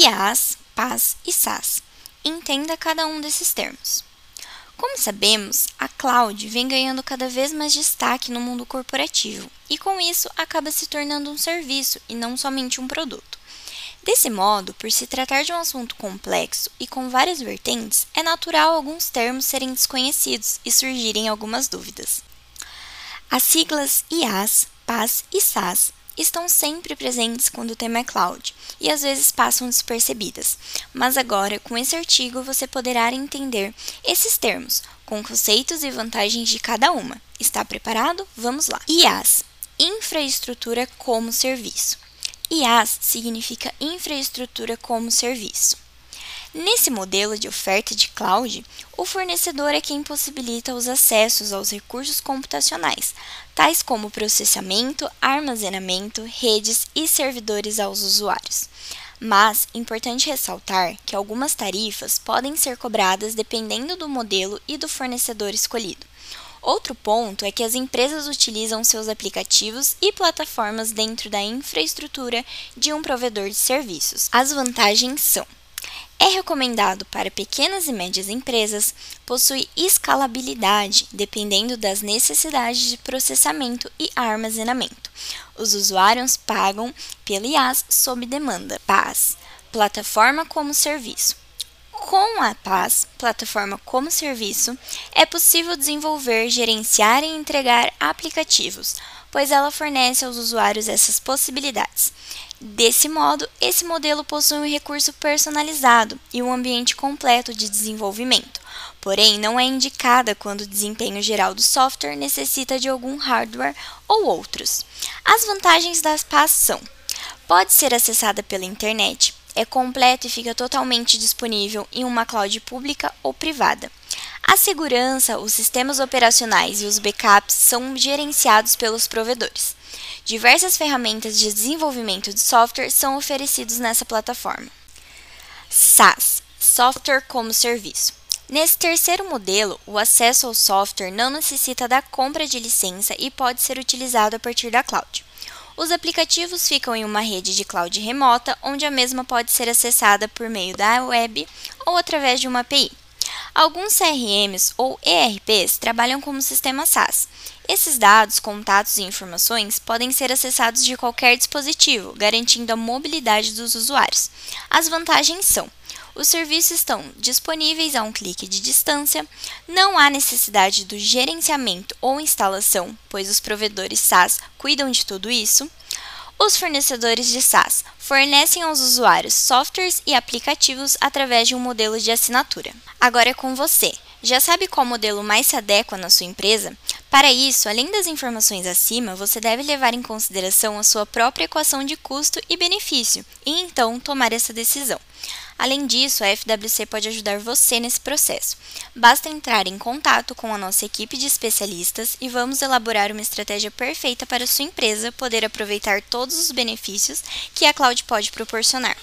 IaaS, PaaS e SaaS. Entenda cada um desses termos. Como sabemos, a cloud vem ganhando cada vez mais destaque no mundo corporativo e, com isso, acaba se tornando um serviço e não somente um produto. Desse modo, por se tratar de um assunto complexo e com várias vertentes, é natural alguns termos serem desconhecidos e surgirem algumas dúvidas. As siglas IaaS, PaaS e SaaS estão sempre presentes quando o tema é cloud e às vezes passam despercebidas. Mas agora, com esse artigo, você poderá entender esses termos, com conceitos e vantagens de cada uma. Está preparado? Vamos lá. IaaS Infraestrutura como Serviço. IaaS significa Infraestrutura como Serviço. Nesse modelo de oferta de cloud, o fornecedor é quem possibilita os acessos aos recursos computacionais, tais como processamento, armazenamento, redes e servidores aos usuários. Mas importante ressaltar que algumas tarifas podem ser cobradas dependendo do modelo e do fornecedor escolhido. Outro ponto é que as empresas utilizam seus aplicativos e plataformas dentro da infraestrutura de um provedor de serviços. As vantagens são é recomendado para pequenas e médias empresas, possui escalabilidade dependendo das necessidades de processamento e armazenamento. Os usuários pagam pelo IaaS sob demanda. PaaS Plataforma como Serviço. Com a PaaS, plataforma como serviço, é possível desenvolver, gerenciar e entregar aplicativos, pois ela fornece aos usuários essas possibilidades. Desse modo, esse modelo possui um recurso personalizado e um ambiente completo de desenvolvimento, porém não é indicada quando o desempenho geral do software necessita de algum hardware ou outros. As vantagens das PaaS são: pode ser acessada pela internet, é completo e fica totalmente disponível em uma cloud pública ou privada. A segurança, os sistemas operacionais e os backups são gerenciados pelos provedores. Diversas ferramentas de desenvolvimento de software são oferecidos nessa plataforma. SaaS Software como Serviço. Nesse terceiro modelo, o acesso ao software não necessita da compra de licença e pode ser utilizado a partir da cloud. Os aplicativos ficam em uma rede de cloud remota, onde a mesma pode ser acessada por meio da web ou através de uma API. Alguns CRMs ou ERPs trabalham como sistema SaaS. Esses dados, contatos e informações podem ser acessados de qualquer dispositivo, garantindo a mobilidade dos usuários. As vantagens são: os serviços estão disponíveis a um clique de distância, não há necessidade do gerenciamento ou instalação, pois os provedores SaaS cuidam de tudo isso. Os fornecedores de SaaS fornecem aos usuários softwares e aplicativos através de um modelo de assinatura. Agora é com você. Já sabe qual modelo mais se adequa na sua empresa? Para isso, além das informações acima, você deve levar em consideração a sua própria equação de custo e benefício e então tomar essa decisão. Além disso, a FWC pode ajudar você nesse processo. Basta entrar em contato com a nossa equipe de especialistas e vamos elaborar uma estratégia perfeita para sua empresa poder aproveitar todos os benefícios que a cloud pode proporcionar.